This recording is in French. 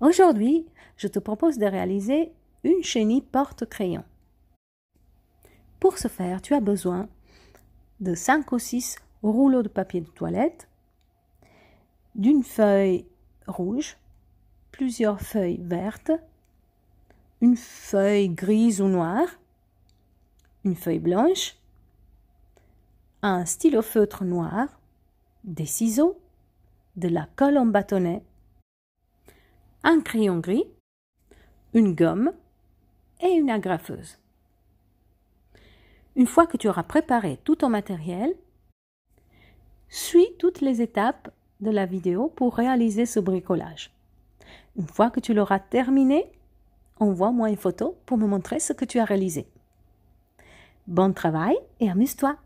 Aujourd'hui, je te propose de réaliser une chenille porte-crayon. Pour ce faire, tu as besoin de 5 ou 6 rouleaux de papier de toilette, d'une feuille rouge, plusieurs feuilles vertes, une feuille grise ou noire, une feuille blanche, un stylo feutre noir, des ciseaux, de la colle en bâtonnet, un crayon gris, une gomme et une agrafeuse. Une fois que tu auras préparé tout ton matériel, suis toutes les étapes de la vidéo pour réaliser ce bricolage. Une fois que tu l'auras terminé, envoie-moi une photo pour me montrer ce que tu as réalisé. Bon travail et amuse-toi